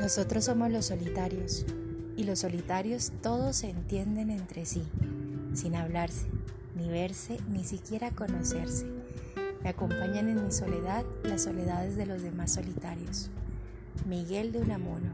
Nosotros somos los solitarios y los solitarios todos se entienden entre sí, sin hablarse, ni verse, ni siquiera conocerse. Me acompañan en mi soledad las soledades de los demás solitarios. Miguel de Unamuno.